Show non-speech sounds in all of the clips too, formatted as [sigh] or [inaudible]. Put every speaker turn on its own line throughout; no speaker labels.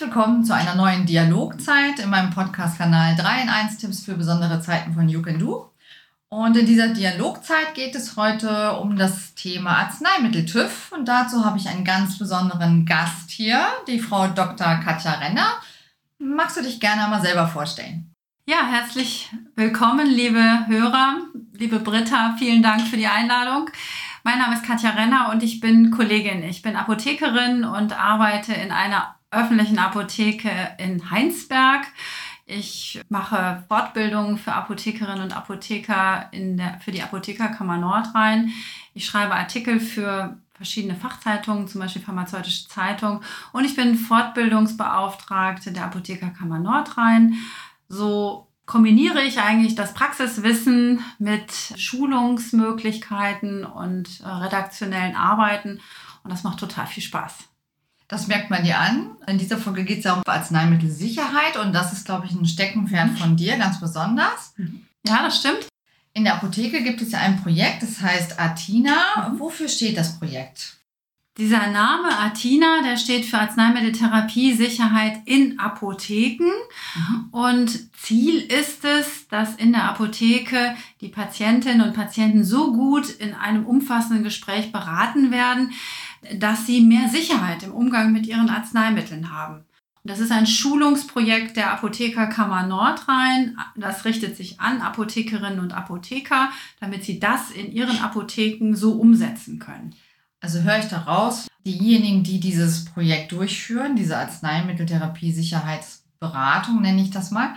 Willkommen zu einer neuen Dialogzeit in meinem Podcast-Kanal 3 in 1 Tipps für besondere Zeiten von You Can Do. Und in dieser Dialogzeit geht es heute um das Thema Arzneimittel-TÜV. Und dazu habe ich einen ganz besonderen Gast hier, die Frau Dr. Katja Renner. Magst du dich gerne einmal selber vorstellen?
Ja, herzlich willkommen, liebe Hörer, liebe Britta, vielen Dank für die Einladung. Mein Name ist Katja Renner und ich bin Kollegin. Ich bin Apothekerin und arbeite in einer öffentlichen Apotheke in Heinsberg. Ich mache Fortbildungen für Apothekerinnen und Apotheker in der, für die Apothekerkammer Nordrhein. Ich schreibe Artikel für verschiedene Fachzeitungen, zum Beispiel Pharmazeutische Zeitung. Und ich bin Fortbildungsbeauftragte der Apothekerkammer Nordrhein. So kombiniere ich eigentlich das Praxiswissen mit Schulungsmöglichkeiten und äh, redaktionellen Arbeiten. Und das macht total viel Spaß.
Das merkt man dir an. In dieser Folge geht es ja um Arzneimittelsicherheit und das ist, glaube ich, ein Steckenpferd von dir, ganz besonders.
Ja, das stimmt.
In der Apotheke gibt es ja ein Projekt, das heißt Atina. Wofür steht das Projekt?
Dieser Name Atina, der steht für Arzneimitteltherapie Sicherheit in Apotheken. Mhm. Und Ziel ist es, dass in der Apotheke die Patientinnen und Patienten so gut in einem umfassenden Gespräch beraten werden, dass sie mehr Sicherheit im Umgang mit ihren Arzneimitteln haben. Das ist ein Schulungsprojekt der Apothekerkammer Nordrhein. Das richtet sich an Apothekerinnen und Apotheker, damit sie das in ihren Apotheken so umsetzen können.
Also höre ich daraus, diejenigen, die dieses Projekt durchführen, diese Arzneimitteltherapie-Sicherheitsberatung, nenne ich das mal,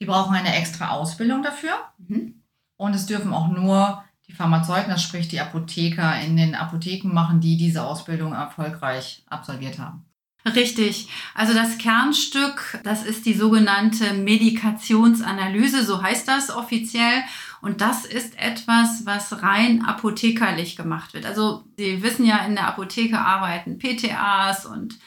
die brauchen eine extra Ausbildung dafür. Mhm. Und es dürfen auch nur die Pharmazeuten, das sprich die Apotheker in den Apotheken machen, die diese Ausbildung erfolgreich absolviert haben.
Richtig. Also das Kernstück, das ist die sogenannte Medikationsanalyse, so heißt das offiziell. Und das ist etwas, was rein apothekerlich gemacht wird. Also Sie wissen ja, in der Apotheke arbeiten PTAs und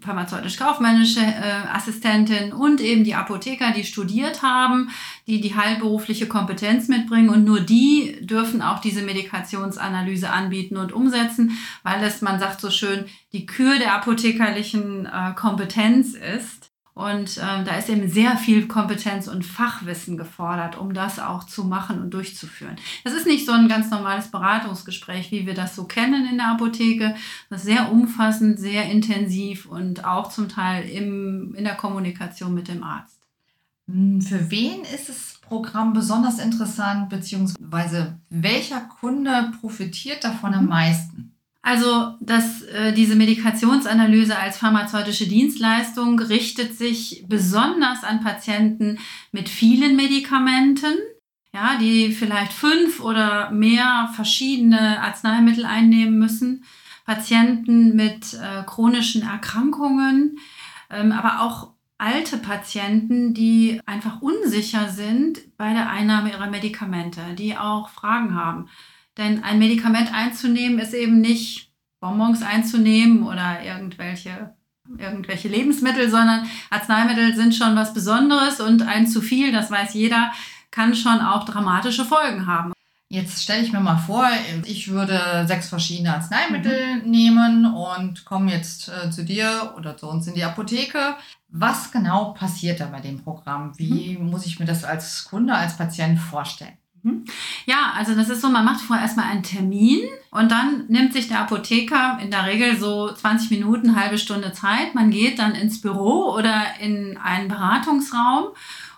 pharmazeutisch-kaufmännische äh, Assistentin und eben die Apotheker, die studiert haben, die die heilberufliche Kompetenz mitbringen und nur die dürfen auch diese Medikationsanalyse anbieten und umsetzen, weil es, man sagt so schön, die Kür der apothekerlichen äh, Kompetenz ist. Und ähm, da ist eben sehr viel Kompetenz und Fachwissen gefordert, um das auch zu machen und durchzuführen. Das ist nicht so ein ganz normales Beratungsgespräch, wie wir das so kennen in der Apotheke. Das ist sehr umfassend, sehr intensiv und auch zum Teil im, in der Kommunikation mit dem Arzt.
Hm, für wen ist das Programm besonders interessant, beziehungsweise welcher Kunde profitiert davon am mhm. meisten?
Also, dass äh, diese Medikationsanalyse als pharmazeutische Dienstleistung richtet sich besonders an Patienten mit vielen Medikamenten, ja, die vielleicht fünf oder mehr verschiedene Arzneimittel einnehmen müssen, Patienten mit äh, chronischen Erkrankungen, ähm, aber auch alte Patienten, die einfach unsicher sind bei der Einnahme ihrer Medikamente, die auch Fragen haben. Denn ein Medikament einzunehmen ist eben nicht Bonbons einzunehmen oder irgendwelche, irgendwelche Lebensmittel, sondern Arzneimittel sind schon was Besonderes und ein zu viel, das weiß jeder, kann schon auch dramatische Folgen haben.
Jetzt stelle ich mir mal vor, ich würde sechs verschiedene Arzneimittel mhm. nehmen und komme jetzt äh, zu dir oder zu uns in die Apotheke. Was genau passiert da bei dem Programm? Wie mhm. muss ich mir das als Kunde, als Patient vorstellen?
Mhm. Ja, also das ist so, man macht vorher erstmal einen Termin und dann nimmt sich der Apotheker in der Regel so 20 Minuten, halbe Stunde Zeit. Man geht dann ins Büro oder in einen Beratungsraum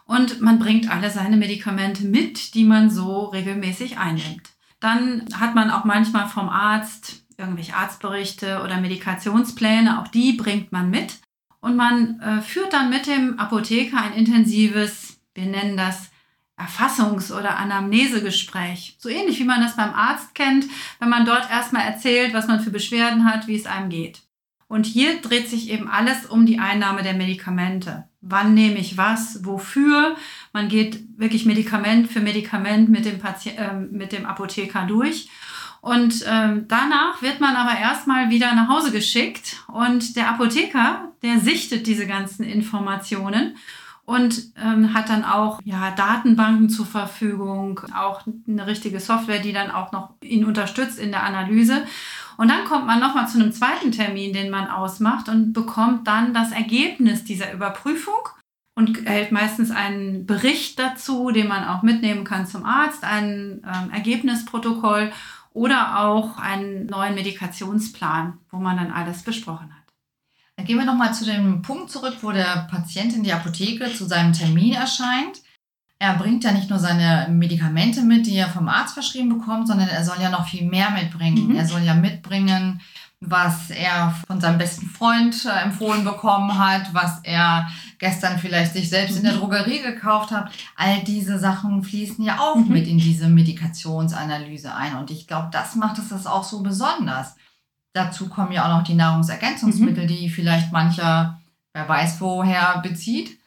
und man bringt alle seine Medikamente mit, die man so regelmäßig einnimmt. Dann hat man auch manchmal vom Arzt irgendwelche Arztberichte oder Medikationspläne, auch die bringt man mit. Und man äh, führt dann mit dem Apotheker ein intensives, wir nennen das Erfassungs- oder Anamnesegespräch. So ähnlich wie man das beim Arzt kennt, wenn man dort erstmal erzählt, was man für Beschwerden hat, wie es einem geht. Und hier dreht sich eben alles um die Einnahme der Medikamente. Wann nehme ich was, wofür? Man geht wirklich Medikament für Medikament mit dem, Patient, äh, mit dem Apotheker durch. Und ähm, danach wird man aber erstmal wieder nach Hause geschickt und der Apotheker, der sichtet diese ganzen Informationen und ähm, hat dann auch ja, Datenbanken zur Verfügung, auch eine richtige Software, die dann auch noch ihn unterstützt in der Analyse. Und dann kommt man nochmal zu einem zweiten Termin, den man ausmacht und bekommt dann das Ergebnis dieser Überprüfung und erhält meistens einen Bericht dazu, den man auch mitnehmen kann zum Arzt, ein ähm, Ergebnisprotokoll oder auch einen neuen Medikationsplan, wo man dann alles besprochen hat.
Dann gehen wir nochmal zu dem Punkt zurück, wo der Patient in die Apotheke zu seinem Termin erscheint. Er bringt ja nicht nur seine Medikamente mit, die er vom Arzt verschrieben bekommt, sondern er soll ja noch viel mehr mitbringen. Mhm. Er soll ja mitbringen, was er von seinem besten Freund äh, empfohlen bekommen hat, was er gestern vielleicht sich selbst in der mhm. Drogerie gekauft hat. All diese Sachen fließen ja auch mhm. mit in diese Medikationsanalyse ein. Und ich glaube, das macht es das auch so besonders. Dazu kommen ja auch noch die Nahrungsergänzungsmittel, mhm. die vielleicht mancher, wer weiß woher, bezieht.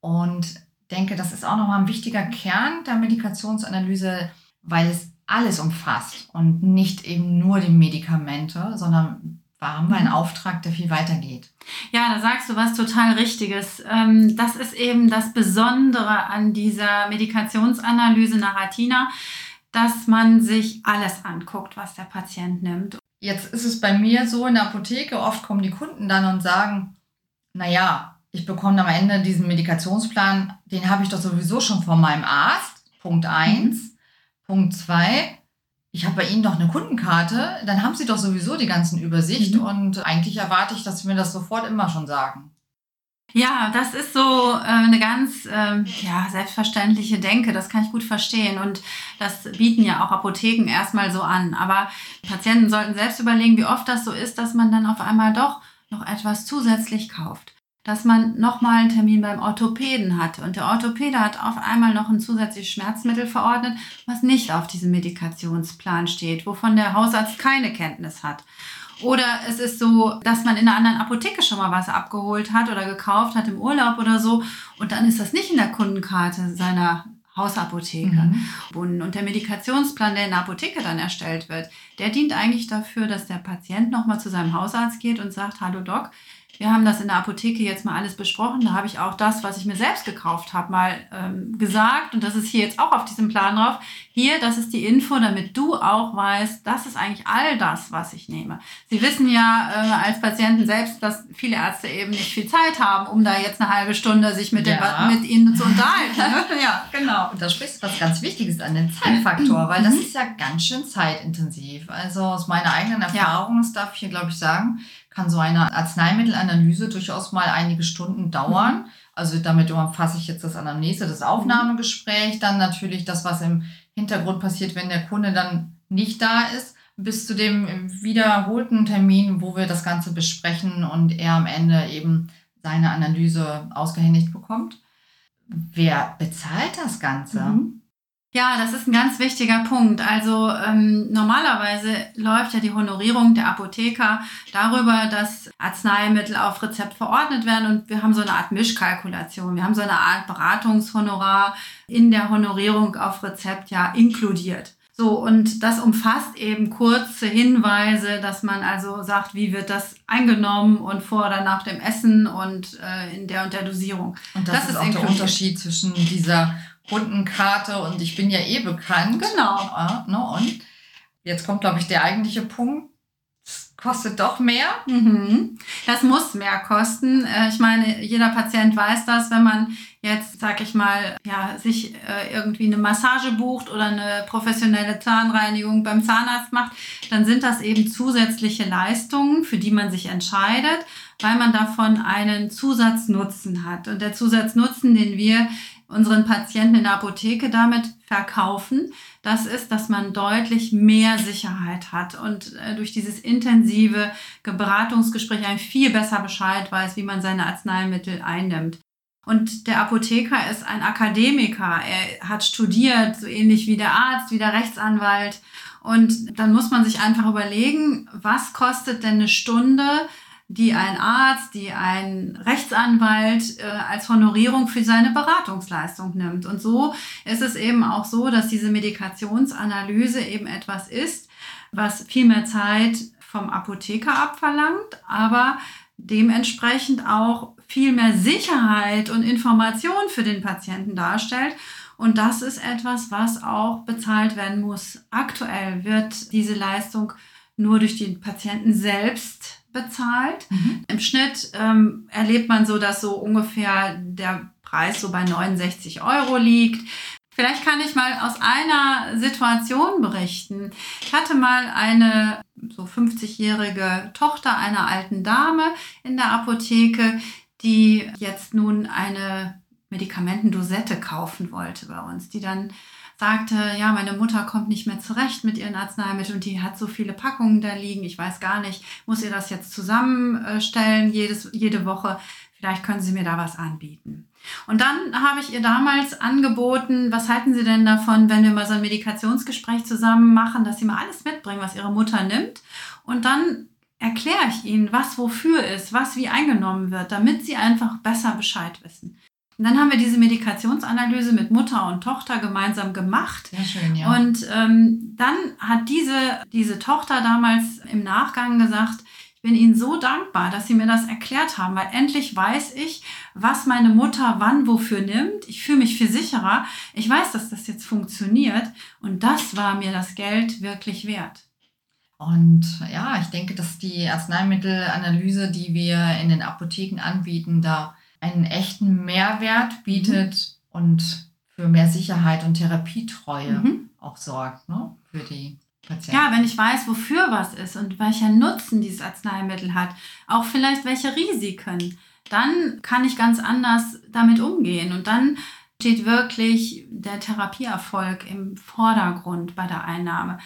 Und denke, das ist auch nochmal ein wichtiger Kern der Medikationsanalyse, weil es alles umfasst und nicht eben nur die Medikamente, sondern wir haben wir einen mhm. Auftrag, der viel weitergeht.
Ja, da sagst du was total Richtiges. Ähm, das ist eben das Besondere an dieser Medikationsanalyse nach Atina, dass man sich alles anguckt, was der Patient nimmt.
Jetzt ist es bei mir so in der Apotheke, oft kommen die Kunden dann und sagen, naja, ich bekomme am Ende diesen Medikationsplan, den habe ich doch sowieso schon von meinem Arzt. Punkt 1. Mhm. Punkt 2. Ich habe bei Ihnen doch eine Kundenkarte, dann haben Sie doch sowieso die ganzen Übersicht mhm. und eigentlich erwarte ich, dass Sie mir das sofort immer schon sagen.
Ja, das ist so äh, eine ganz äh, ja, selbstverständliche Denke, das kann ich gut verstehen und das bieten ja auch Apotheken erstmal so an. Aber Patienten sollten selbst überlegen, wie oft das so ist, dass man dann auf einmal doch noch etwas zusätzlich kauft dass man nochmal einen Termin beim Orthopäden hat. Und der Orthopäde hat auf einmal noch ein zusätzliches Schmerzmittel verordnet, was nicht auf diesem Medikationsplan steht, wovon der Hausarzt keine Kenntnis hat. Oder es ist so, dass man in einer anderen Apotheke schon mal was abgeholt hat oder gekauft hat im Urlaub oder so. Und dann ist das nicht in der Kundenkarte seiner Hausapotheke. Mhm. Und der Medikationsplan, der in der Apotheke dann erstellt wird, der dient eigentlich dafür, dass der Patient nochmal zu seinem Hausarzt geht und sagt, hallo Doc, wir haben das in der Apotheke jetzt mal alles besprochen. Da habe ich auch das, was ich mir selbst gekauft habe, mal ähm, gesagt. Und das ist hier jetzt auch auf diesem Plan drauf. Hier, das ist die Info, damit du auch weißt, das ist eigentlich all das, was ich nehme. Sie wissen ja äh, als Patienten selbst, dass viele Ärzte eben nicht viel Zeit haben, um da jetzt eine halbe Stunde sich mit, ja. dem, mit ihnen zu unterhalten. Ne? [laughs]
ja, genau. Und da sprichst du was ganz Wichtiges an, den Zeitfaktor, weil das mhm. ist ja ganz schön zeitintensiv. Also aus meiner eigenen Erfahrung, ja. das darf ich hier, glaube ich, sagen, kann so eine Arzneimittelanalyse durchaus mal einige Stunden dauern. Also damit umfasse ich jetzt das Anamnese, das Aufnahmegespräch, dann natürlich das, was im Hintergrund passiert, wenn der Kunde dann nicht da ist, bis zu dem wiederholten Termin, wo wir das Ganze besprechen und er am Ende eben seine Analyse ausgehändigt bekommt. Wer bezahlt das Ganze? Mhm.
Ja, das ist ein ganz wichtiger Punkt. Also ähm, normalerweise läuft ja die Honorierung der Apotheker darüber, dass Arzneimittel auf Rezept verordnet werden und wir haben so eine Art Mischkalkulation. Wir haben so eine Art Beratungshonorar in der Honorierung auf Rezept ja inkludiert. So, und das umfasst eben kurze Hinweise, dass man also sagt, wie wird das eingenommen und vor oder nach dem Essen und äh, in der und der Dosierung.
Und das, das ist, ist auch inkludiert. der Unterschied zwischen dieser Kundenkarte und ich bin ja eh bekannt.
Genau.
Ja, ne? Und jetzt kommt, glaube ich, der eigentliche Punkt. Es kostet doch mehr.
Mhm. Das muss mehr kosten. Äh, ich meine, jeder Patient weiß das, wenn man jetzt, sag ich mal, ja, sich äh, irgendwie eine Massage bucht oder eine professionelle Zahnreinigung beim Zahnarzt macht, dann sind das eben zusätzliche Leistungen, für die man sich entscheidet, weil man davon einen Zusatznutzen hat. Und der Zusatznutzen, den wir unseren Patienten in der Apotheke damit verkaufen, das ist, dass man deutlich mehr Sicherheit hat und äh, durch dieses intensive Beratungsgespräch ein viel besser Bescheid weiß, wie man seine Arzneimittel einnimmt. Und der Apotheker ist ein Akademiker. Er hat studiert, so ähnlich wie der Arzt, wie der Rechtsanwalt. Und dann muss man sich einfach überlegen, was kostet denn eine Stunde die ein Arzt, die ein Rechtsanwalt äh, als Honorierung für seine Beratungsleistung nimmt. Und so ist es eben auch so, dass diese Medikationsanalyse eben etwas ist, was viel mehr Zeit vom Apotheker abverlangt, aber dementsprechend auch viel mehr Sicherheit und Information für den Patienten darstellt. Und das ist etwas, was auch bezahlt werden muss. Aktuell wird diese Leistung nur durch die Patienten selbst bezahlt. Mhm. Im Schnitt ähm, erlebt man so, dass so ungefähr der Preis so bei 69 Euro liegt. Vielleicht kann ich mal aus einer Situation berichten. Ich hatte mal eine so 50-jährige Tochter einer alten Dame in der Apotheke, die jetzt nun eine Medikamentendosette kaufen wollte bei uns, die dann sagte, ja, meine Mutter kommt nicht mehr zurecht mit ihren Arzneimitteln und die hat so viele Packungen da liegen, ich weiß gar nicht, muss ihr das jetzt zusammenstellen jedes, jede Woche, vielleicht können Sie mir da was anbieten. Und dann habe ich ihr damals angeboten, was halten Sie denn davon, wenn wir mal so ein Medikationsgespräch zusammen machen, dass Sie mal alles mitbringen, was Ihre Mutter nimmt und dann erkläre ich Ihnen, was wofür ist, was wie eingenommen wird, damit Sie einfach besser Bescheid wissen. Und dann haben wir diese Medikationsanalyse mit Mutter und Tochter gemeinsam gemacht.
Sehr schön, ja.
Und ähm, dann hat diese, diese Tochter damals im Nachgang gesagt, ich bin Ihnen so dankbar, dass Sie mir das erklärt haben, weil endlich weiß ich, was meine Mutter wann wofür nimmt. Ich fühle mich viel sicherer. Ich weiß, dass das jetzt funktioniert. Und das war mir das Geld wirklich wert.
Und ja, ich denke, dass die Arzneimittelanalyse, die wir in den Apotheken anbieten, da einen echten Mehrwert bietet mhm. und für mehr Sicherheit und Therapietreue mhm. auch sorgt ne? für die Patienten.
Ja, wenn ich weiß, wofür was ist und welcher Nutzen dieses Arzneimittel hat, auch vielleicht welche Risiken, dann kann ich ganz anders damit umgehen und dann steht wirklich der Therapieerfolg im Vordergrund bei der Einnahme.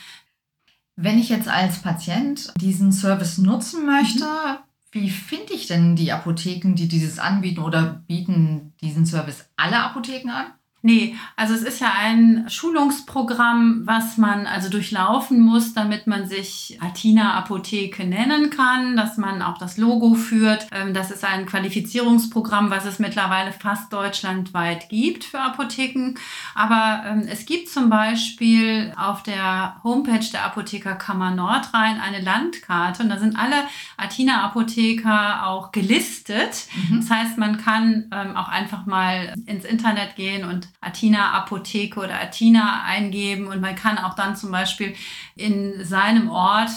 Wenn ich jetzt als Patient diesen Service nutzen möchte, mhm. Wie finde ich denn die Apotheken, die dieses anbieten oder bieten diesen Service alle Apotheken an?
Nee, also es ist ja ein Schulungsprogramm, was man also durchlaufen muss, damit man sich Altina Apotheke nennen kann, dass man auch das Logo führt. Ähm, das ist ein Qualifizierungsprogramm, was es mittlerweile fast deutschlandweit gibt für Apotheken. Aber ähm, es gibt zum Beispiel auf der Homepage der Apothekerkammer Nordrhein eine Landkarte und da sind alle Altina Apotheker auch gelistet. Mhm. Das heißt, man kann ähm, auch einfach mal ins Internet gehen und Athena Apotheke oder Athena eingeben und man kann auch dann zum Beispiel in seinem Ort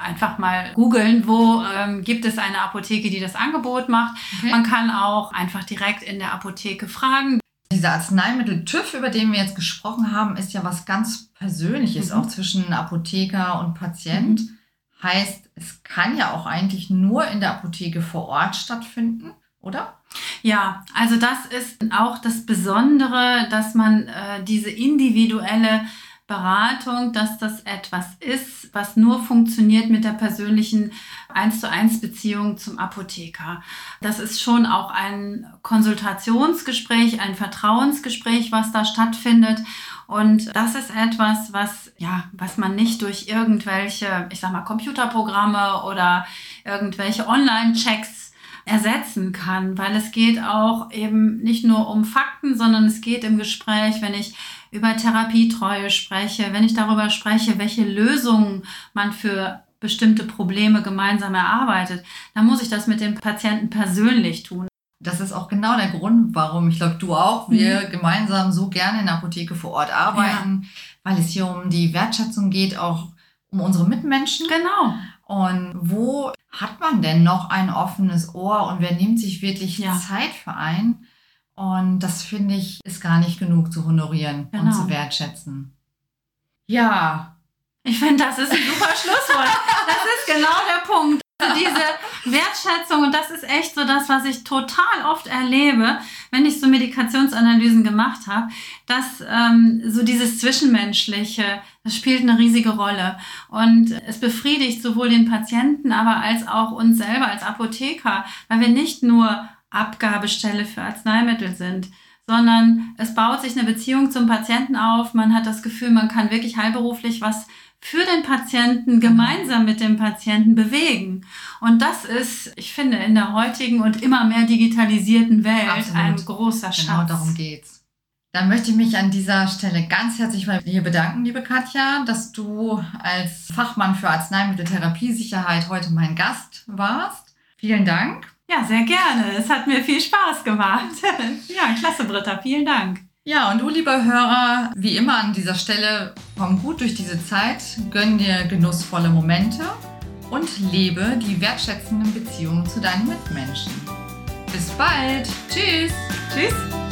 einfach mal googeln, wo ähm, gibt es eine Apotheke, die das Angebot macht. Okay. Man kann auch einfach direkt in der Apotheke fragen.
Dieser Arzneimittel TÜV, über den wir jetzt gesprochen haben, ist ja was ganz Persönliches, mhm. auch zwischen Apotheker und Patient. Mhm. Heißt, es kann ja auch eigentlich nur in der Apotheke vor Ort stattfinden, oder?
Ja, also das ist auch das Besondere, dass man äh, diese individuelle Beratung, dass das etwas ist, was nur funktioniert mit der persönlichen 1 zu 1 Beziehung zum Apotheker. Das ist schon auch ein Konsultationsgespräch, ein Vertrauensgespräch, was da stattfindet. Und das ist etwas, was, ja, was man nicht durch irgendwelche, ich sag mal, Computerprogramme oder irgendwelche Online-Checks ersetzen kann, weil es geht auch eben nicht nur um Fakten, sondern es geht im Gespräch, wenn ich über Therapietreue spreche, wenn ich darüber spreche, welche Lösungen man für bestimmte Probleme gemeinsam erarbeitet, dann muss ich das mit dem Patienten persönlich tun.
Das ist auch genau der Grund, warum ich glaube, du auch, wir mhm. gemeinsam so gerne in der Apotheke vor Ort arbeiten, ja. weil es hier um die Wertschätzung geht, auch um unsere Mitmenschen.
Genau.
Und wo hat man denn noch ein offenes Ohr und wer nimmt sich wirklich ja. Zeit für einen? Und das finde ich, ist gar nicht genug zu honorieren genau. und zu wertschätzen. Ja.
Ich finde, das ist ein super [laughs] Schlusswort. Das ist genau der Punkt. Also diese [laughs] Wertschätzung, und das ist echt so das, was ich total oft erlebe, wenn ich so Medikationsanalysen gemacht habe, dass ähm, so dieses Zwischenmenschliche, das spielt eine riesige Rolle. Und es befriedigt sowohl den Patienten, aber als auch uns selber als Apotheker, weil wir nicht nur Abgabestelle für Arzneimittel sind, sondern es baut sich eine Beziehung zum Patienten auf. Man hat das Gefühl, man kann wirklich heilberuflich was für den Patienten gemeinsam mit dem Patienten bewegen. Und das ist, ich finde, in der heutigen und immer mehr digitalisierten Welt Absolut. ein großer genau Schatz.
Genau darum geht's. Dann möchte ich mich an dieser Stelle ganz herzlich bei dir bedanken, liebe Katja, dass du als Fachmann für Arzneimitteltherapiesicherheit heute mein Gast warst. Vielen Dank.
Ja, sehr gerne. Es hat mir viel Spaß gemacht. [laughs] ja, klasse, Britta. Vielen Dank.
Ja, und du, lieber Hörer, wie immer an dieser Stelle, komm gut durch diese Zeit, gönn dir genussvolle Momente und lebe die wertschätzenden Beziehungen zu deinen Mitmenschen. Bis bald. Tschüss.
Tschüss.